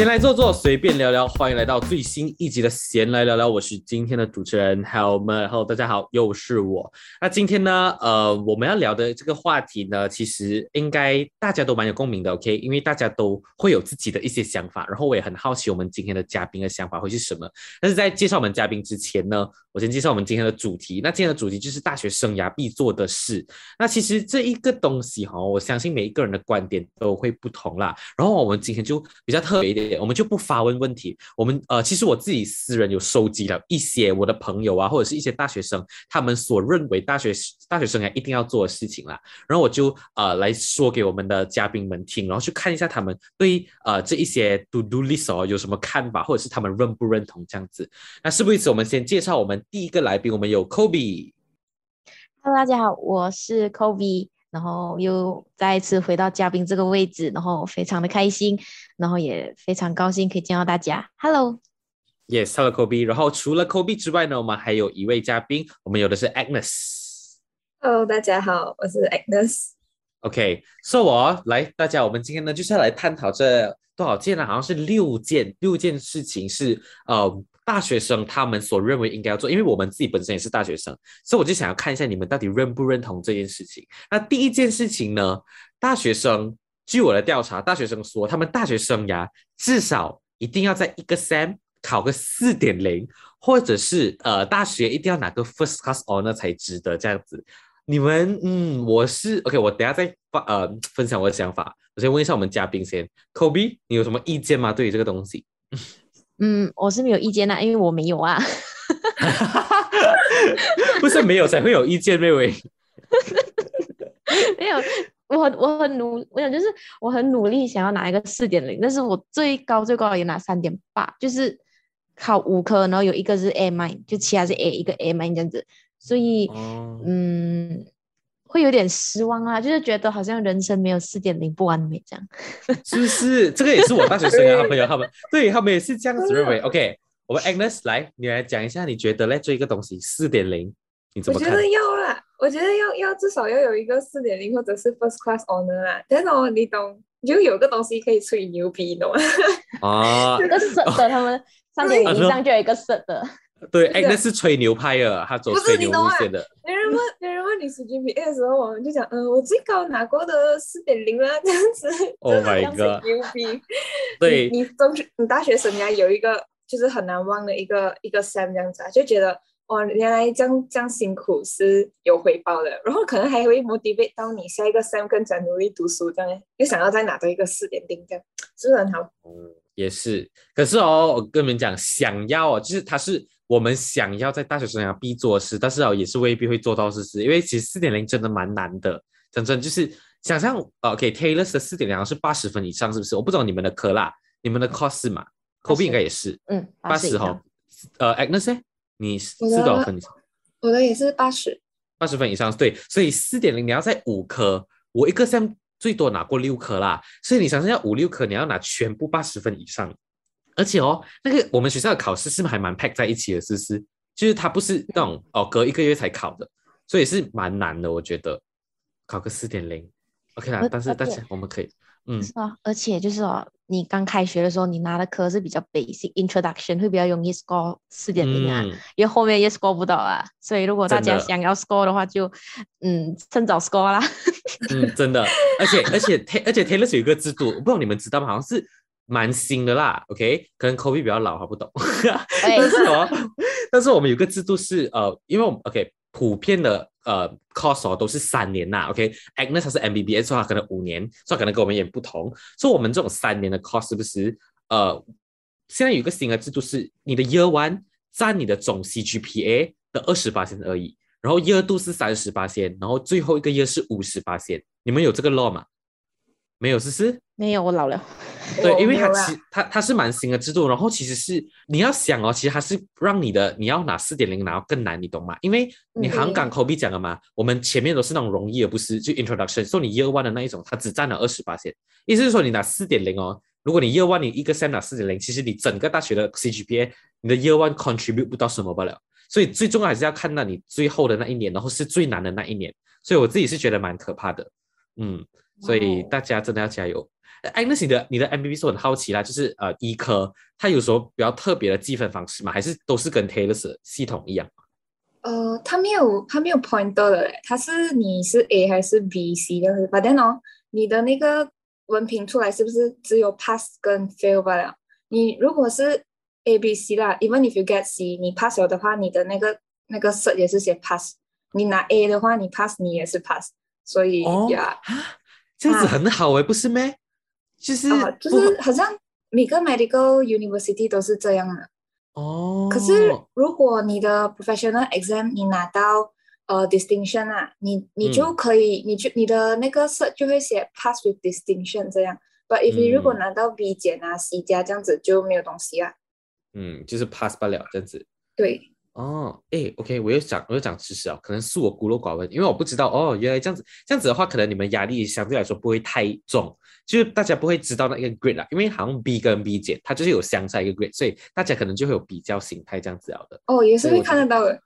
闲来坐坐，随便聊聊，欢迎来到最新一集的闲来聊聊。我是今天的主持人 Helmer，然后大家好，又是我。那今天呢，呃，我们要聊的这个话题呢，其实应该大家都蛮有共鸣的，OK？因为大家都会有自己的一些想法，然后我也很好奇我们今天的嘉宾的想法会是什么。但是在介绍我们嘉宾之前呢，我先介绍我们今天的主题。那今天的主题就是大学生涯必做的事。那其实这一个东西哈，我相信每一个人的观点都会不同啦。然后我们今天就比较特别一点。我们就不发问问题。我们呃，其实我自己私人有收集了一些我的朋友啊，或者是一些大学生，他们所认为大学大学生啊一定要做的事情啦。然后我就呃来说给我们的嘉宾们听，然后去看一下他们对呃这一些 to do list 哦有什么看法，或者是他们认不认同这样子。那事不宜迟，我们先介绍我们第一个来宾，我们有 Kobe。Hello，大家好，我是 Kobe。然后又再一次回到嘉宾这个位置，然后非常的开心，然后也非常高兴可以见到大家。Hello，Yes，Hello Kobe。然后除了 Kobe 之外呢，我们还有一位嘉宾，我们有的是 Agnes。Hello，大家好，我是 Agnes。OK，So 我来，大家，我们今天呢就是要来探讨这多少件呢？好像是六件，六件事情是呃。大学生他们所认为应该要做，因为我们自己本身也是大学生，所以我就想要看一下你们到底认不认同这件事情。那第一件事情呢，大学生据我的调查，大学生说他们大学生涯至少一定要在一个 Sam 考个四点零，或者是呃大学一定要拿个 First Class Honor 才值得这样子。你们嗯，我是 OK，我等下再发呃分享我的想法。我先问一下我们嘉宾先，Kobe，你有什么意见吗？对于这个东西？嗯，我是没有意见的，因为我没有啊。不是没有才会有意见，妹妹。没有，我我很努，我想就是我很努力想要拿一个四点零，但是我最高最高也拿三点八，就是考五科，然后有一个是 A m 就其他是 A 一个 A m 这样子，所以嗯。会有点失望啊，就是觉得好像人生没有四点零不完美这样，是不是？这个也是我大学生啊，朋友他们，对他们也是这样子认为。OK，我们 Agnes 来，你来讲一下，你觉得来做一个东西四点零，你怎么看？我觉得要啦，我觉得要要至少要有一个四点零或者是 First Class Honor 啦。但是哦，你懂，就有个东西可以吹牛逼，懂吗？啊，这个是的，他们三点以上就有一个是的。对，哎，那是吹牛派的，他走吹牛路线的。别人问别人问你是 GPA 的时候，我们就讲，嗯，我最高拿过的四点零了，这样子。Oh my god！牛逼。对，你中学、你大学生涯有一个就是很难忘的一个一个 Sam 这样子啊，就觉得哇，原来这样这样辛苦是有回报的，然后可能还会 motivate 到你下一个 Sam 更加努力读书，这样又想要再拿到一个四点零，这样是不是很好？嗯，也是。可是哦，我跟你们讲，想要哦，就是他是。我们想要在大学生涯必做的事，但是哦，也是未必会做到事实，因为其实四点零真的蛮难的。真正就是想象，OK，Taylor 的四点零是八十分以上，是不是？我不知道你们的科啦，你们的 course 嘛，Kobe 应该也是，嗯，八十哈。呃，Agnes，你是多少分？我的也是八十，八十分以上，对。所以四点零你要在五科，我一个 Sam 最多拿过六科啦，所以你想象要五六科，你要拿全部八十分以上。而且哦，那个我们学校的考试是不是还蛮 pack 在一起的？是不是？就是它不是那种哦，隔一个月才考的，所以是蛮难的。我觉得考个四点零，OK 啦。但是但是我们可以，嗯，是啊。而且就是哦，你刚开学的时候，你拿的科是比较 basic introduction，会比较容易 score 四点零啊，因为后面也 score 不到啊。所以如果大家想要 score 的话，就嗯，趁早 score 啦。嗯，真的。而且而且而且 Taylor 有一个制度，我不知道你们知道吗？好像是。蛮新的啦，OK，可能 Kobe 比较老，他不懂。但是哦，但是我们有个制度是，呃，因为我们 OK 普遍的呃 course 都是三年呐，OK，Agnes 是 MBBS 的话可能五年，所以可能跟我们也不同。所以我们这种三年的 course 是不是？呃，现在有一个新的制度是，你的 Year One 占你的总 CGPA 的二十八线而已，然后 Year Two 是三十八线，然后最后一个 Year 是五十八线。你们有这个 law 吗？没有，思思没有，我老了。对，因为它其它它是蛮新的制度，然后其实是你要想哦，其实它是让你的你要拿四点零拿更难，你懂吗？因为你航港口 B 讲了嘛，我们前面都是那种容易而不是就 introduction，说你 year one 的那一种，它只占了二十八线，意思是说你拿四点零哦，如果你 year one 你一个 sem 拿四点零，其实你整个大学的 CGPA 你的 year one contribute 不到什么不了，所以最重要还是要看到你最后的那一年，然后是最难的那一年，所以我自己是觉得蛮可怕的，嗯。所以大家真的要加油。哎，那你的你的 M V B 是很好奇啦，就是呃医科，它有时候比较特别的计分方式吗？还是都是跟 Taylor 系统一样？呃，它没有它没有 pointer 的嘞，它是你是 A 还是 B、C 的，But then 哦，你的那个文凭出来是不是只有 pass 跟 fail 罢了？你如果是 A、B、C 啦，even if you get C，你 pass 了的话，你的那个那个 cert 也是写 pass。你拿 A 的话，你 pass 你也是 pass，所以呀，这样子很好哎，不是咩？就是就是好像每个 medical university 都是这样的。哦，可是如果你的 professional exam 你拿到呃 distinction 啊，你你就可以，你就你的那个 cert 就会写 pass with distinction 这样。But if 你如果拿到 B 减啊 C 加这样子就没有东西啊。嗯，就是 pass 不了这样子。对。哦，哎，OK，我又讲我又讲知识啊，可能是我孤陋寡闻，因为我不知道哦，原来这样子，这样子的话，可能你们压力相对来说不会太重，就是大家不会知道那个 grade 啦，因为好像 B 跟 B 减，它就是有相差一个 grade，所以大家可能就会有比较心态这样子了的。哦，也是会看得到的。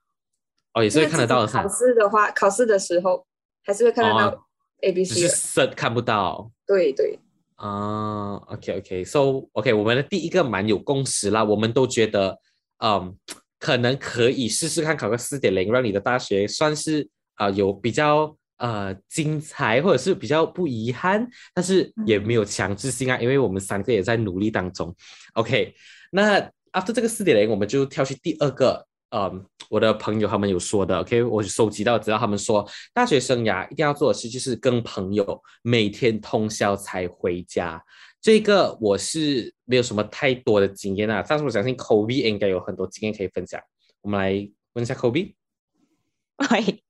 哦，也是会看得到的。考试的话，考试的时候还是会看得到 A、B、C。的看不到。对对。啊，OK，OK，So OK，我们的第一个蛮有共识啦，我们都觉得，嗯。可能可以试试看考个四点零，让你的大学算是啊有比较呃精彩，或者是比较不遗憾，但是也没有强制性啊，因为我们三个也在努力当中。OK，那 after 这个四点零，我们就跳去第二个，嗯，我的朋友他们有说的，OK，我收集到，只要他们说大学生涯一定要做的事就是跟朋友每天通宵才回家。这个我是没有什么太多的经验啊，但是我相信 Kobe 应该有很多经验可以分享。我们来问一下 Kobe。喂，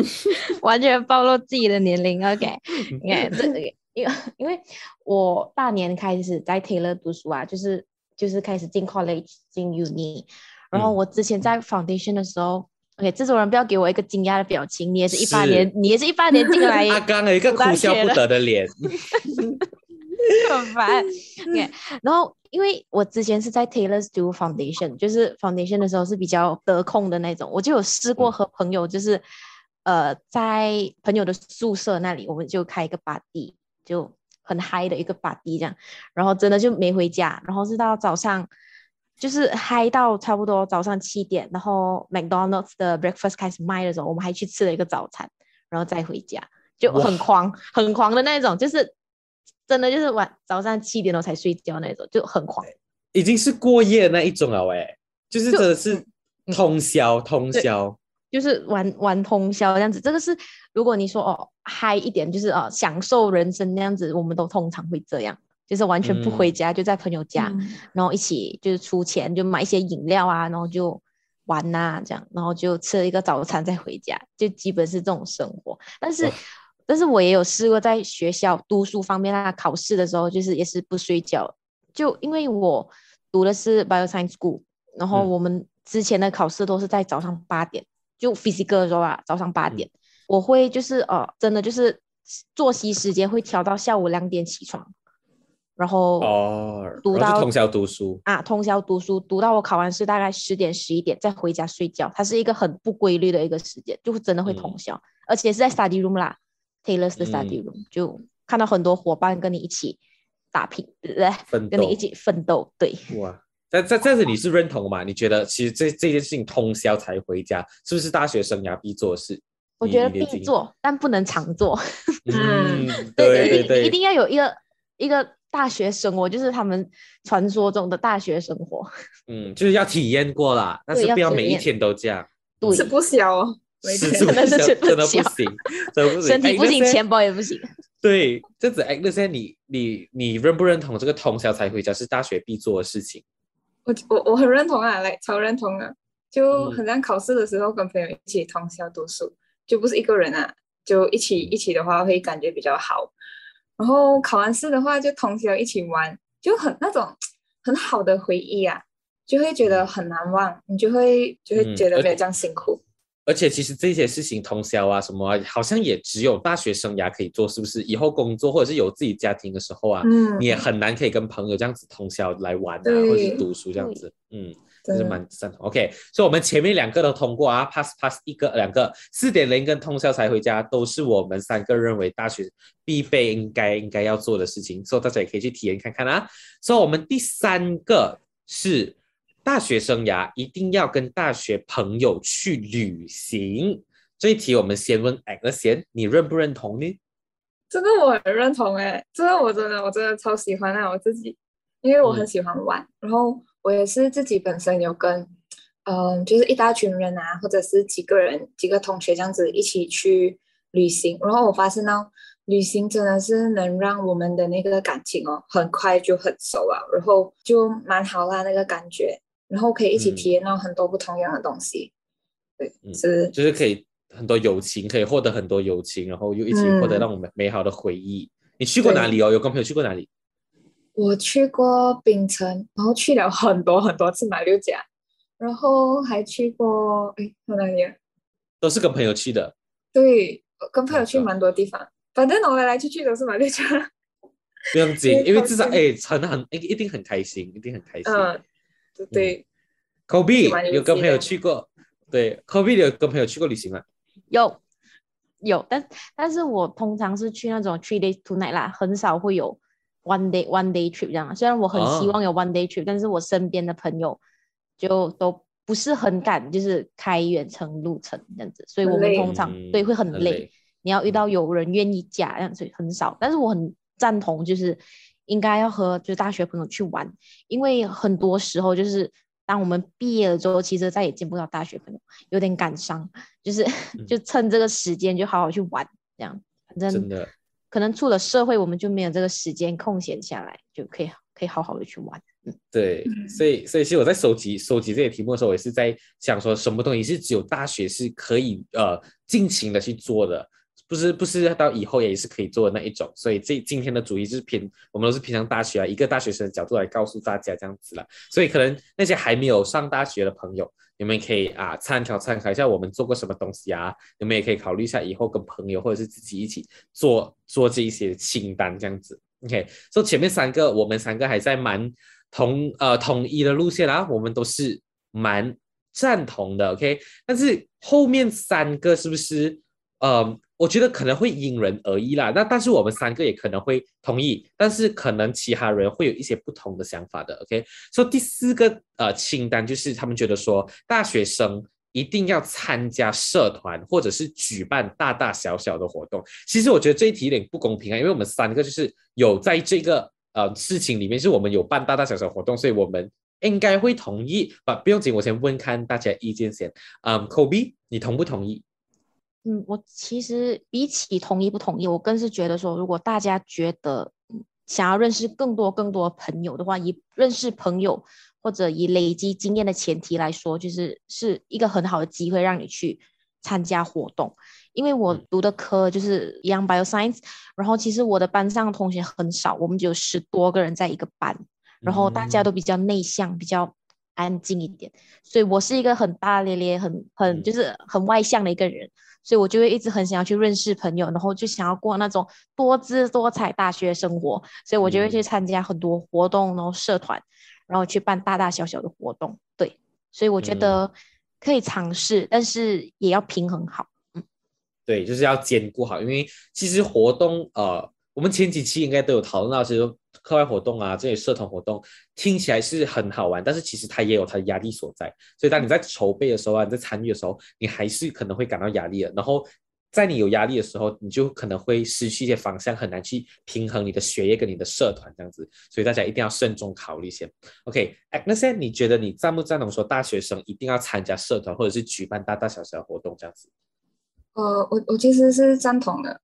完全暴露自己的年龄。OK，你看这个，因为因为我大年开始在 Taylor 读书啊，就是就是开始进 college 进 uni，然后我之前在 foundation 的时候，OK，这种人不要给我一个惊讶的表情，你也是一八年，你也是一八年进来，阿刚有一个哭笑不得的脸。很烦，OK。然后，因为我之前是在 Taylor's do foundation，就是 foundation 的时候是比较得空的那种，我就有试过和朋友，就是呃，在朋友的宿舍那里，我们就开一个 party，就很嗨的一个 party 这样。然后真的就没回家，然后是到早上，就是嗨到差不多早上七点，然后 McDonald's 的 breakfast 开始卖的时候，我们还去吃了一个早餐，然后再回家，就很狂，很狂的那种，就是。真的就是晚早上七点多才睡觉那种，就很狂，已经是过夜那一种了喂，就是真的是通宵通宵，就是玩玩通宵这样子。这个是如果你说哦嗨一点，就是哦享受人生那样子，我们都通常会这样，就是完全不回家，就在朋友家，然后一起就是出钱就买一些饮料啊，然后就玩呐这样，然后就吃了一个早餐再回家，就基本是这种生活，但是。但是我也有试过在学校读书方面啊，考试的时候就是也是不睡觉，就因为我读的是 bioscience school，然后我们之前的考试都是在早上八点，就 physical 的时候啊，早上八点，我会就是呃，真的就是作息时间会调到下午两点起床，然后哦，读到通宵读书。啊，通宵读书读到我考完试大概十点十一点再回家睡觉，它是一个很不规律的一个时间，就真的会通宵，而且是在 study room 啦。Taylor's 的 study room 就看到很多伙伴跟你一起打拼，对不对？跟你一起奋斗，对。哇，在在在这你是认同吗？你觉得其实这这件事情通宵才回家，是不是大学生涯必做的事？我觉得必做，但不能常做。嗯，对对对，一定要有一个一个大学生活，就是他们传说中的大学生活。嗯，就是要体验过啦，但是不要每一天都这样。是不小。是真的是真的不行，真的不行，身体不行，钱包也不行。对，这样子哎，那些你你你认不认同这个通宵才回家是大学必做的事情？我我我很认同啊，来超认同啊，就很像考试的时候跟朋友一起通宵读书，就不是一个人啊，就一起一起的话会感觉比较好。然后考完试的话就通宵一起玩，就很那种很好的回忆啊，就会觉得很难忘，你就会就会觉得没有这样辛苦。而且其实这些事情通宵啊什么，好像也只有大学生涯可以做，是不是？以后工作或者是有自己家庭的时候啊，嗯你也很难可以跟朋友这样子通宵来玩啊，或者是读书这样子。嗯，就是蛮赞同。OK，所以我们前面两个都通过啊，pass pass 一个两个，四点零跟通宵才回家都是我们三个认为大学必备应该应该要做的事情，所以大家也可以去体验看看啊。所以我们第三个是大学生涯一定要跟大学朋友去旅行。这一题我们先问 X 先，你认不认同呢？这个我很认同哎，这个我真的我真的超喜欢啊，我自己，因为我很喜欢玩，然后我也是自己本身有跟，嗯，就是一大群人啊，或者是几个人几个同学这样子一起去旅行，然后我发现呢旅行真的是能让我们的那个感情哦很快就很熟啊，然后就蛮好啦那个感觉，然后可以一起体验到很多不同样的东西，对，是就是可以。很多友情可以获得很多友情，然后又一起获得那种美美好的回忆。你去过哪里哦？有跟朋友去过哪里？我去过槟城，然后去了很多很多次马六甲，然后还去过哎，在哪里？啊都是跟朋友去的。对，跟朋友去蛮多地方，反正我来来去去都是马六甲。不用 紧，因为至少哎，很很一一定很开心，一定很开心。嗯，对。Kobe 有跟朋友去过，对，Kobe 有跟朋友去过旅行吗？有有，但但是我通常是去那种 three days two night 啦，很少会有 one day one day trip 这样。虽然我很希望有 one day trip，但是我身边的朋友就都不是很敢，就是开远程路程这样子。所以我们通常对会很累。你要遇到有人愿意加这样子很少。但是我很赞同，就是应该要和就大学朋友去玩，因为很多时候就是。当我们毕业了之后，其实再也见不到大学朋友，有点感伤。就是 就趁这个时间，就好好去玩，这样。反正真的，可能出了社会，我们就没有这个时间空闲下来，就可以可以好好的去玩。嗯，对。所以所以，其实我在收集收集这些题目的时候，我也是在想说，什么东西是只有大学是可以呃尽情的去做的。不是不是到以后也是可以做的那一种，所以这今天的主题就是偏我们都是平常大学啊，一个大学生的角度来告诉大家这样子了。所以可能那些还没有上大学的朋友，你们可以啊参考参考一下我们做过什么东西啊，你们也可以考虑一下以后跟朋友或者是自己一起做做这一些清单这样子。OK，所以前面三个我们三个还在蛮同呃统一的路线啊，我们都是蛮赞同的。OK，但是后面三个是不是呃？我觉得可能会因人而异啦，那但是我们三个也可能会同意，但是可能其他人会有一些不同的想法的。OK，所以第四个呃清单就是他们觉得说大学生一定要参加社团或者是举办大大小小的活动。其实我觉得这一题有点不公平啊，因为我们三个就是有在这个呃事情里面，是我们有办大大小小活动，所以我们应该会同意。不，不用紧，我先问看大家意见先。嗯，Kobe，你同不同意？嗯，我其实比起同意不同意，我更是觉得说，如果大家觉得想要认识更多更多朋友的话，以认识朋友或者以累积经验的前提来说，就是是一个很好的机会让你去参加活动。因为我读的科就是一样 bio science，然后其实我的班上同学很少，我们只有十多个人在一个班，然后大家都比较内向，比较安静一点，所以我是一个很大咧咧、很很就是很外向的一个人。所以我就会一直很想要去认识朋友，然后就想要过那种多姿多彩大学生活，所以我就会去参加很多活动，然后社团，然后去办大大小小的活动。对，所以我觉得可以尝试，但是也要平衡好。嗯，对，就是要兼顾好，因为其实活动呃。我们前几期应该都有讨论到，其实课外活动啊，这些社团活动听起来是很好玩，但是其实它也有它的压力所在。所以当你在筹备的时候啊，你在参与的时候，你还是可能会感到压力的。然后在你有压力的时候，你就可能会失去一些方向，很难去平衡你的学业跟你的社团这样子。所以大家一定要慎重考虑先。OK，哎，那现在你觉得你赞不赞同说大学生一定要参加社团或者是举办大大小小的活动这样子？呃，我我其实是赞同的，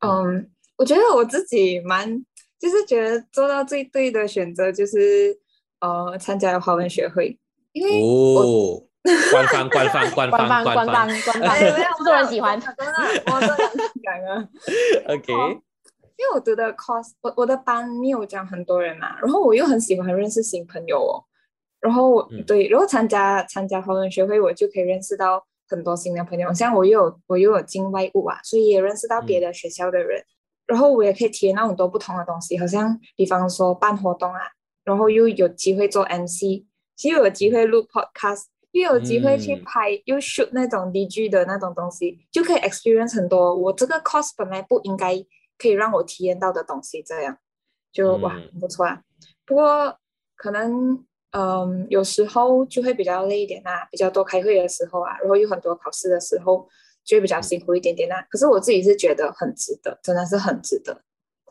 嗯。我觉得我自己蛮，就是觉得做到最对的选择就是，呃，参加了华文学会，因为哦，官方官方官方官方官方。官方，没有多人喜欢，真的，我真的很感恩。OK，因为我读的 course，我我的班没有讲很多人嘛，然后我又很喜欢认识新朋友哦，然后对，然后参加参加华文学会，我就可以认识到很多新的朋友，像我又有我又有进外务啊，所以也认识到别的学校的人。然后我也可以体验到很多不同的东西，好像比方说办活动啊，然后又有机会做 MC，又有机会录 podcast，又有机会去嗯拍，又 shoot 那种 DG 的那种东西，就可以 experience 很多。我这个 course 本来不应该可以让我体验到的东西，这样就、哇嗯很不错啊。不过可能嗯有时候就会比较累一点啊，比较多开会的时候啊，然后有很多考试的时候就会比较辛苦一点点那。可是我自己是觉得很值得，真的是很值得，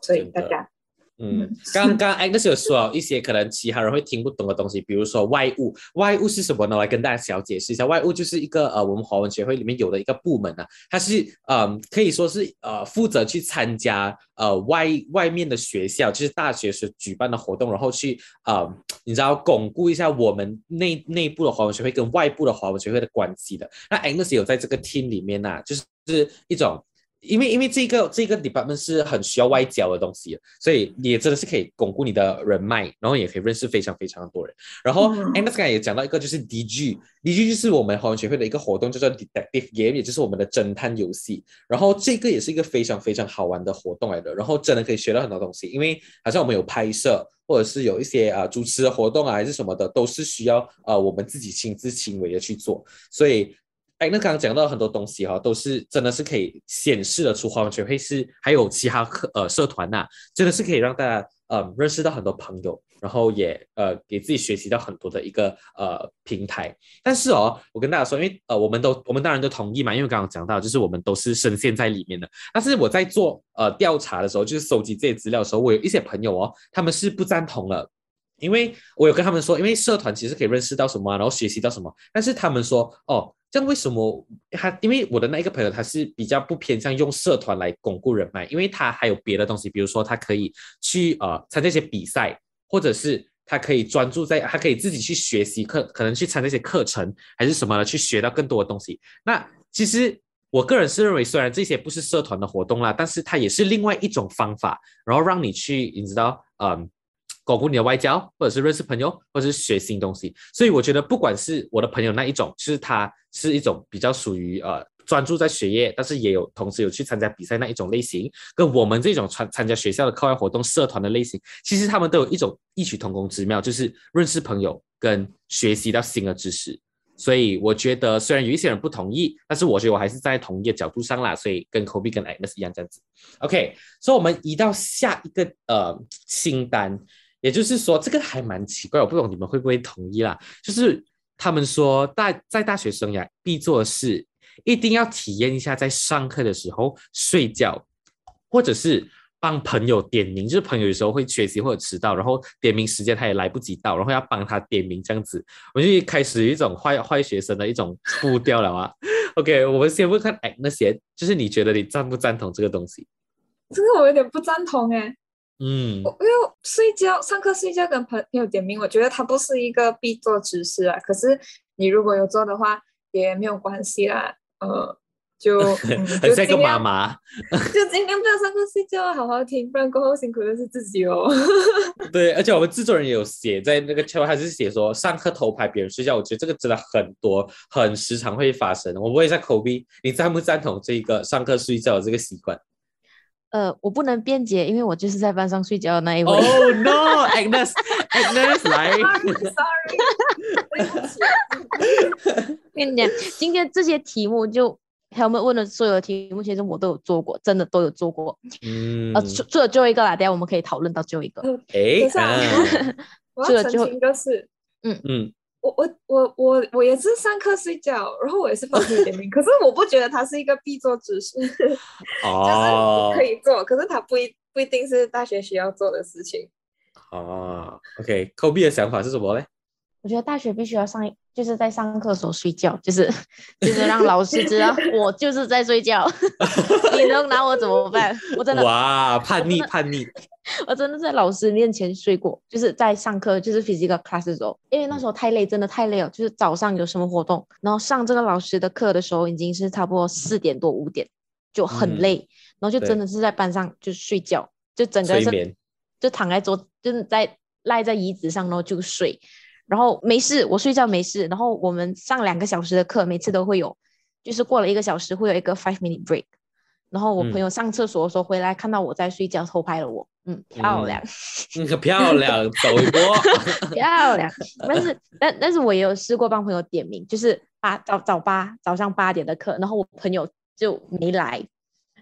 所以大家嗯嗯，刚刚 Agnes 有说一些可能其他人会听不懂的东西，比如说外务。外务是什么呢？我来跟大家小解释一下。外务就是一个呃，我们华文学会里面有的一个部门啊，它是嗯、可以说是呃负责去参加呃外外面的学校，就是大学所举办的活动，然后去呃你知道巩固一下我们内内部的华文学会跟外部的华文学会的关系的。那 Agnes 有在这个 team 里面呐、就是是一种。因为因为这个这个 department 是很需要外交的东西，所以你也真的是可以巩固你的人脉，然后也可以认识非常非常多人。然后嗯 Agnes 刚才也讲到一个就是 DG，DG 就是我们华文学会的一个活动，叫做 Detective Game，也就是我们的侦探游戏。然后这个也是一个非常非常好玩的活动来的，然后真的可以学到很多东西，因为好像我们有拍摄。或者是有一些啊、呃主持的活动啊，还是什么的，都是需要呃我们自己亲自亲为的去做，所以哎，那刚刚讲到很多东西哈、都是真的是可以显示的出华文学会是还有其他课呃社团呐、真的是可以让大家呃认识到很多朋友，然后也呃给自己学习到很多的一个呃平台。但是哦，我跟大家说，因为呃我们都我们当然都同意嘛，因为刚刚讲到就是我们都是深陷在里面的。但是我在做呃调查的时候，就是收集这些资料的时候，我有一些朋友哦，他们是不赞同了。因为我有跟他们说，因为社团其实可以认识到什么、然后学习到什么，但是他们说，哦，这样为什么他？因为我的那一个朋友他是比较不偏向用社团来巩固人脉，因为他还有别的东西，比如说他可以去呃参加一些比赛，或者是他可以专注在，他可以自己去学习课，可能去参加一些课程还是什么的，去学到更多的东西。那其实我个人是认为，虽然这些不是社团的活动啦，但是它也是另外一种方法，然后让你去，你知道，嗯。巩固你的外交，或者是认识朋友，或者是学新东西。所以我觉得，不管是我的朋友那一种，就是他是一种比较属于呃专注在学业，但是也有同时有去参加比赛那一种类型，跟我们这种参参加学校的课外活动社团的类型，其实他们都有一种异曲同工之妙，就是认识朋友跟学习到新的知识。所以我觉得，虽然有一些人不同意，但是我觉得我还是在同一个角度上啦。所以跟 Kobe 跟 Agnes 一样这样子。OK，所以我们移到下一个呃清单，也就是说这个还蛮奇怪，我不懂你们会不会同意啦？就是他们说大在大学生涯必做的事，一定要体验一下在上课的时候睡觉，或者是。帮朋友点名，就是朋友有时候会缺席或者迟到，然后点名时间他也来不及到，然后要帮他点名这样子，我就开始一种坏坏学生的一种步调了啊。OK，我们先问看，哎，那些就是你觉得你赞不赞同这个东西？这个我有点不赞同哎。嗯我因为睡觉、上课睡觉跟朋友点名，我觉得它不是一个必做之事啊。可是你如果有做的话，也没有关系啦。呃，就、嗯、很像一个妈就尽量妈。就尽量不要上课睡觉，好好听，不然过后辛苦的是自己哦。对，而且我们制作人也有写在那个 chat，还是写说上课偷拍别人睡觉，我觉得这个真的很多，很时常会发生。我问一下口鼻，你赞不赞同这个上课睡觉的这个习惯？呃，我不能辩解，因为我就是在班上睡觉的那一位。Oh no，Agnes，Agnes 来。Sorry。跟你讲，今天这些题目就他们问的所有的题目，其实我都有做过，真的都有做过。嗯，呃，除除了最后一个啦，等下我们可以讨论到最后一个。哎等一下啊，我要澄清一个事，嗯，我我我我我也是上课睡觉，然后我也是帮朋友点名，可是我不觉得它是一个必做之事，就是哦可，以做，可是它不一不一定是大学需要做的事情。哦，OK，Kobe 的想法是什么嘞？我觉得大学必须要上，就是在上课的时候睡觉，就是就是让老师知道 我就是在睡觉，你能拿我怎么办？我真的哇，叛逆叛逆，我真的在老师面前睡过，就是在上课，就是 physical class 的时候，因为那时候太累，真的太累了。就是早上有什么活动，然后上这个老师的课的时候，已经是差不多四点多五点，就很嗯累，然后就真的是在班上就睡觉，就整个是，就躺在桌，就是在赖在椅子上，然后就睡，然后没事，我睡觉没事。然后我们上两个小时的课，每次都会有，就是过了一个小时会有一个 five minute break。然后我嗯朋友上厕所的时候回来，看到我在睡觉，偷拍了我，嗯，漂亮，嗯，漂亮，走一波，漂亮。但是，但但是我也有试过帮朋友点名，就是八早早八早上八点的课，然后我朋友就没来。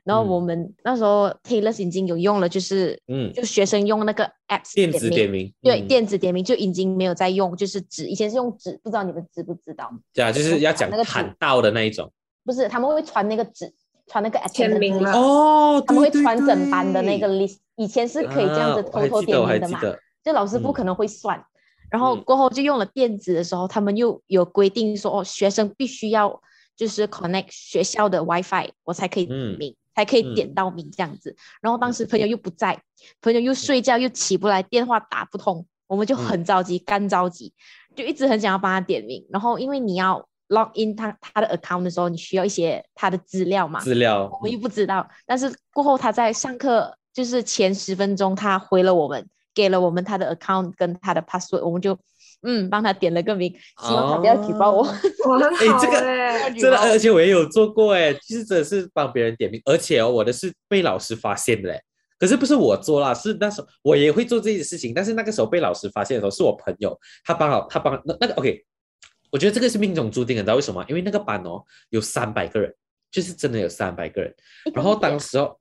然后我们那时候 Taylor 已经有用了，就是嗯，就学生用那个 app 电子点名，对，电子点名就已经没有在用，就是纸，以前是用纸，不知道你们知不知道？对啊，就是要讲那个喊到的那一种，不是，他们会传那个纸，传那个签名了哦，他们会传整班的那个 list，以前是可以这样子偷偷点名的嘛，就老师不可能会算，然后过后就用了电子的时候，他们又有规定说，哦，学生必须要就是 connect 学校的 WiFi，我才可以点名。才可以点到名这样子，然后当时朋友又不在，朋友又睡觉又起不来，电话打不通，我们就很着急，干着急，就一直很想要帮他点名。然后因为你要 log in 他他的 account 的时候，你需要一些他的资料嘛，资料我们又不知道。但是过后他在上课，就是前十分钟他回了我们，给了我们他的 account 跟他的 password，我们就。嗯，帮他点了个名，希望他不要举报我。哎，这个真的，而且我也有做过哎，其实真的是帮别人点名，而且哦，我的是被老师发现的嘞。可是不是我做啦，是那时候我也会做这些事情，但是那个时候被老师发现的时候，是我朋友他帮了他帮那那个 OK，我觉得这个是命中注定的，你知道为什么？因为那个班哦有三百个人，就是真的有三百个人。然后当时哦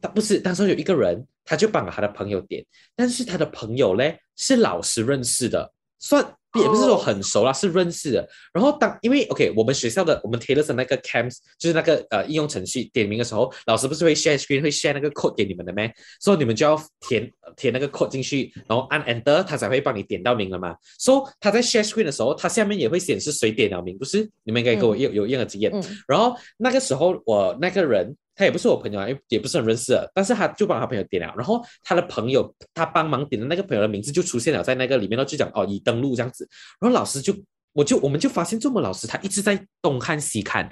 他不是当时候有一个人，他就帮了他的朋友点，但是他的朋友嘞是老师认识的。算也不是说很熟啦，是认识的。然后当因为 OK，我们学校的我们 Taylor 的那个 Camps 就是那个呃应用程序点名的时候，老师不是会 share screen 会 share 那个 code 给你们的咩？所以你们就要填填那个 code 进去，然后按 Enter，他才会帮你点到名了嘛。所以他在 share screen 的时候，他下面也会显示谁点了名，不是？你们应该跟我有有一样的经验。然后那个时候我那个人。他也不是我朋友啊，也不是很认识，但是他就帮他朋友点了，然后他的朋友他帮忙点的那个朋友的名字就出现了在那个里面，然后就讲哦已登录这样子，然后老师就我就我们就发现这么老师他一直在东看西看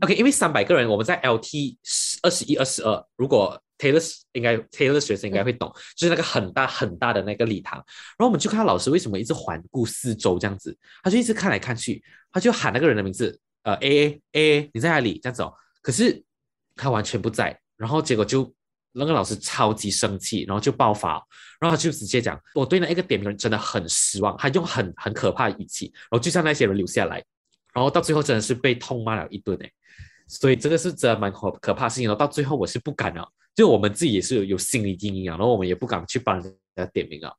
，OK，因为三百个人我们在 LT 二十一二十二，如果 Taylor 应该 Taylor 学生应该会懂，就是那个很大很大的那个礼堂，然后我们就看老师为什么一直环顾四周这样子，他就一直看来看去，他就喊那个人的名字，呃 A A A 你在哪里？这样子哦，可是。他完全不在，然后结果就那个老师超级生气，然后就爆发，然后他就直接讲，我对那一个点名人真的很失望，他用很很可怕的语气，然后就像那些人留下来，然后到最后真的是被痛骂了一顿哎，所以这个是真的蛮可可怕事情，然后到最后我是不敢了，就我们自己也是有有心理阴影啊，然后我们也不敢去帮人家点名啊，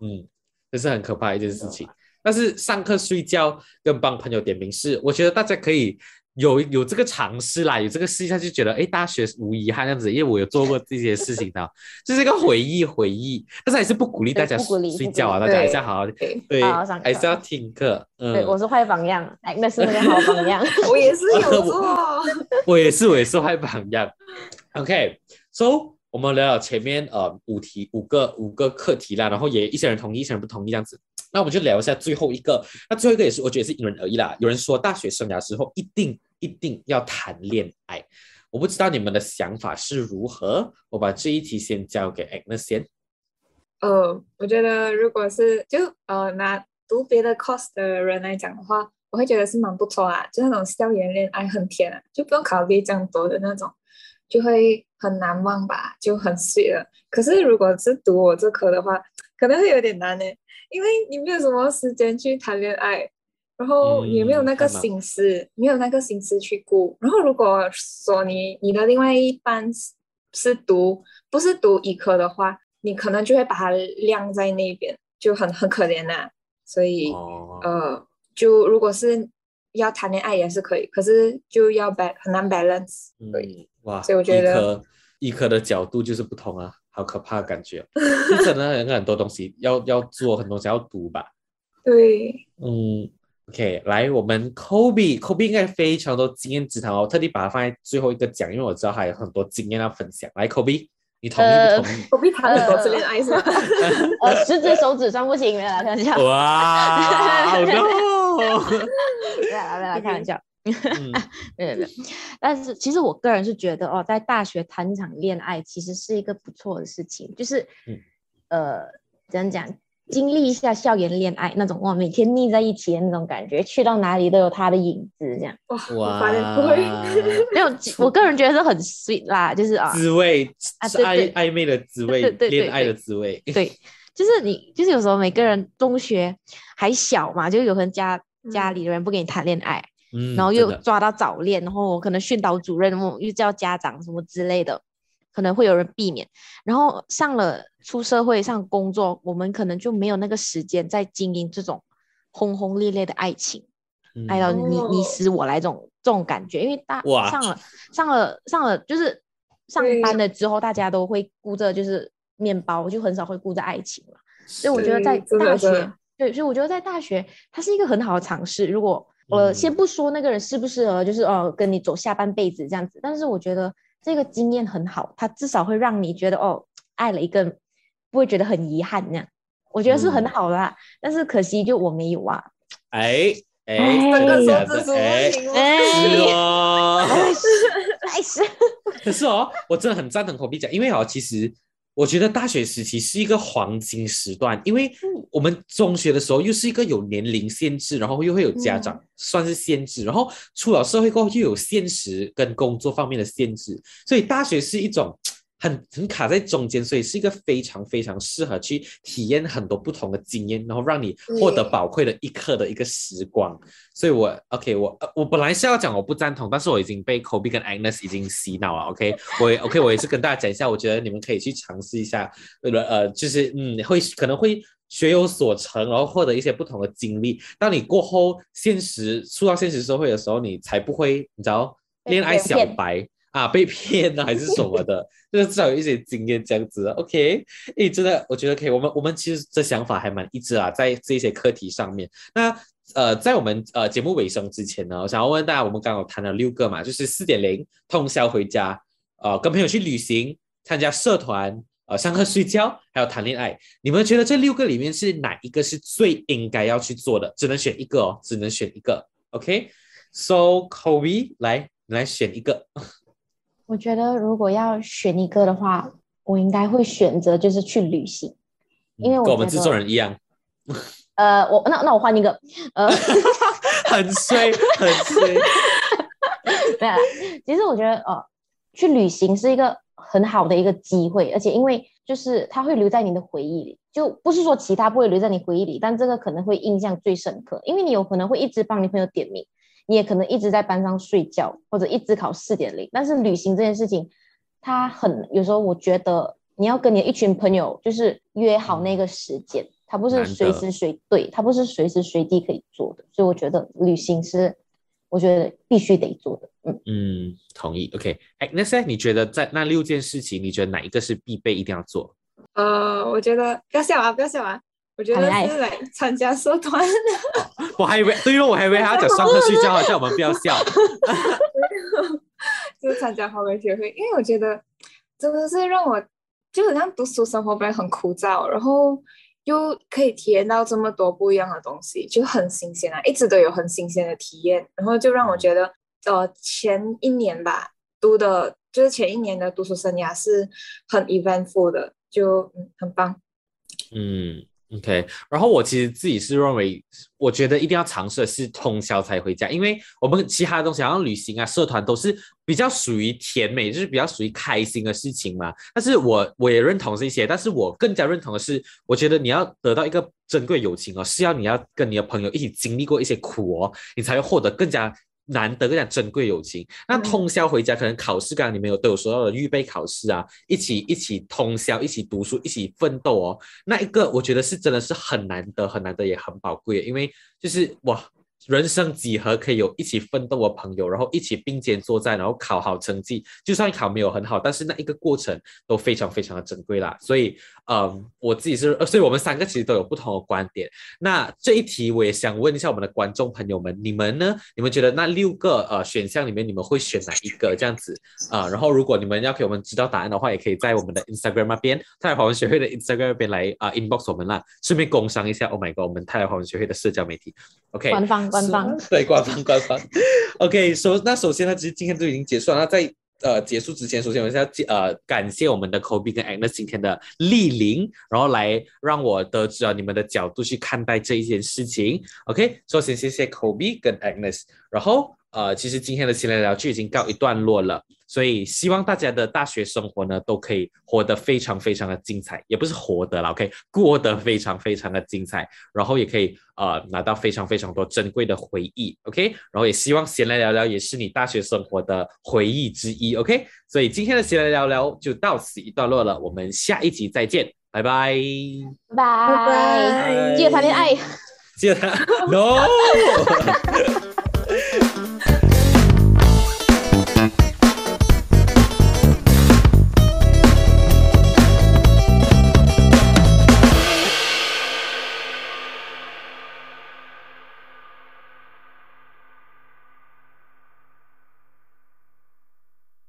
嗯，这是很可怕的一件事情，但是上课睡觉跟帮朋友点名是，我觉得大家可以。有有这个尝试啦，有这个试一下就觉得，哎，大学无遗憾这样子，因为我有做过这些事情的，就是一个回忆回忆。但是还是不鼓励大家睡觉啊，大家还是要好好对，还是要听课。嗯，对，我是坏榜样，哎，那是那个 好榜样。我也是有做，我也是，我也是坏榜样。OK，so 我们聊聊前面呃五题五个五个课题啦，然后也一些人同意，一些人不同意这样子。那我们就聊一下最后一个。那最后一个也是，我觉得是因人而异啦。有人说大学生涯时候一定一定要谈恋爱，我不知道你们的想法是如何。我把这一题先交给 Agnes 先。呃，我觉得如果是就呃拿读别的 course 的人来讲的话，我会觉得是蛮不错啊，就那种校园恋爱很甜啊，就不用考虑这样多的那种，就会很难忘吧，就很碎了。可是如果是读我这科的话，可能会有点难呢。因为你没有什么时间去谈恋爱，然后也没有那个心思，没有那个心思去顾。然后如果说你你的另外一半是读不是读医科的话，你可能就会把它晾在那边，就很很可怜呐。所以呃，就如果是要谈恋爱也是可以，可是就要 b 很难 balance。对，哇，所以我觉得医科的角度就是不同啊。好可怕的感觉，就可能有很多东西要要做，很多东西要读吧。对，嗯，OK，来，我们 Kobe，Kobe 应该非常多经验之谈哦，特地把它放在最后一个讲，因为我知道他有很多经验要分享。来，Kobe，你同意不同意？Kobe 谈了多次恋爱是吗？呃，十指手指算不行，没有开玩笑。哇，好多，没有没有开玩笑。对对，但是其实我个人是觉得哦，在大学谈一场恋爱其实是一个不错的事情，就是呃，怎样讲，经历一下校园恋爱那种哇，每天腻在一起的那种感觉，去到哪里都有他的影子，这样。哇，我哇发现不会，没有，我个人觉得是很 sweet 啦，就是啊，滋味是暧啊暧昧的滋味，对对对恋爱的滋味。对，就是你，就是有时候每个人中学还小嘛，就有可能家家嗯。里的人不给你谈恋爱，嗯，然后又抓到早恋，然后可能训导主任哦又叫家长什么之类的，可能会有人避免。然后上了出社会上工作，我们可能就没有那个时间在经营这种轰轰烈烈的爱情，爱到嗯你你哦死我来这种这种感觉。因为大哇上了上了上了就是上班了之后，大家都会顾着就是面包，就很少会顾着爱情了。所以我觉得在大学，对，所以我觉得在大学，它是一个很好的尝试。如果呃，嗯先不说那个人适不适合，就是呃，跟你走下半辈子这样子，但是我觉得这个经验很好，他至少会让你觉得哦，爱了一个，不会觉得很遗憾那样。我觉得是很嗯好啦、啊，但是可惜就我没有啊。哎哎，这？个说自哎，主不行哦。哎是哎是，可是哦，我真的很赞同口鼻讲，因为哦，其实我觉得大学时期是一个黄金时段，因为嗯我们中学的时候又是一个有年龄限制，然后又会有家长、算是限制，然后出了社会过后又有现实跟工作方面的限制，所以大学是一种。很很卡在中间，所以是一个非常非常适合去体验很多不同的经验，然后让你获得宝贵的一刻的一个时光。所以我 OK，我呃我本来是要讲我不赞同，但是我已经被 Kobe 跟 Agnes 已经洗脑了。OK，我也 OK，我也是跟大家讲一下，我觉得你们可以去尝试一下，呃呃，就是嗯，会可能会学有所成，然后获得一些不同的经历。当你过后现实出到现实社会的时候，你才不会你知道恋爱小白。啊，被 骗了还是什么的，就是至少有一些经验这样子。OK，诶，真的，我觉得可以。我们我们其实这想法还蛮一致啊，在这些课题上面。那呃，在我们呃节目尾声之前呢，我想要问大家，我们刚刚谈了六个嘛，就是四点零通宵回家，呃，跟朋友去旅行，参加社团，呃，上课睡觉，还有谈恋爱。你们觉得这六个里面是哪一个是最应该要去做的？只能选一个哦，只能选一个。OK，So、Kobe 来，你来选一个。我觉得如果要选一个的话，我应该会选择就是去旅行。因为我跟我们制作人一样，呃，我那那我换一个，呃 很衰，很衰。没有啦，其实我觉得呃，去旅行是一个很好的一个机会，而且因为就是它会留在你的回忆里，就不是说其他不会留在你回忆里，但这个可能会印象最深刻，因为你有可能会一直帮你朋友点名，你也可能一直在班上睡觉，或者一直考四点零，但是旅行这件事情，它很有时候我觉得你要跟你的一群朋友就是约好那个时间。它不是随时随对，它不是随时随地可以做的，所以我觉得旅行是我觉得必须得做的。嗯，嗯，同意。OK，Agnes，、呢你觉得在那六件事情，你觉得哪一个是必备一定要做？呃，我觉得不要笑啊，不要笑啊，我觉得是来参加社团，我还以为，对哦，我还以为他要讲上课睡觉，叫我们不要笑。就是参加华文学会，因为我觉得真的是让我就好像读书生活本来很枯燥，然后又可以体验到这么多不一样的东西，就很新鲜啊，一直都有很新鲜的体验，然后就让我觉得，呃，前一年吧读的，就是前一年的读书生涯是很 eventful 的，就嗯很棒。嗯，OK。然后我其实自己是认为，我觉得一定要尝试的是通宵才回家，因为我们其他的东西，好像旅行啊、社团都是比较属于甜美，就是比较属于开心的事情嘛。但是我我也认同这些，但是我更加认同的是，我觉得你要得到一个珍贵友情哦，是要你要跟你的朋友一起经历过一些苦哦，你才会获得更加。难得更加珍贵友情，那嗯通宵回家，可能考试刚刚你们有都有说到的预备考试啊，一起一起通宵，一起读书，一起奋斗哦，那一个我觉得是真的是很难得，很难得也很宝贵，因为就是哇，人生几何可以有一起奋斗的朋友，然后一起并肩作战，然后考好成绩，就算考没有很好，但是那一个过程都非常非常的珍贵啦。所以，嗯，我自己是，呃所以我们三个其实都有不同的观点。那这一题我也想问一下我们的观众朋友们，你们呢？你们觉得那六个呃选项里面，你们会选哪一个这样子啊、然后如果你们要给我们知道答案的话，也可以在我们的 Instagram 那边，太阳华文学会的 Instagram 那边来啊、inbox 我们啦，顺便工商一下。Oh my god，我们太阳华文学会的社交媒体，OK，官方官方，对，官方官方。OK，首、那首先呢，其实今天都已经结束了。那在呃结束之前，首先我是要记呃感谢我们的 Kobe 跟 Agnes 今天的莅临，然后来让我得知了你们的角度去看待这一件事情。OK，首先谢谢 Kobe 跟 Agnes，然后呃其实今天的闲聊聊就已经告一段落了，所以希望大家的大学生活呢都可以活得非常非常的精彩，也不是活得了，OK，过得非常非常的精彩，然后也可以呃拿到非常非常多珍贵的回忆，OK，然后也希望闲来聊聊也是你大学生活的回忆之一，OK，所以今天的闲来聊聊就到此一段落了，我们下一集再见，拜拜，拜拜，记得谈恋爱。记得谈 no。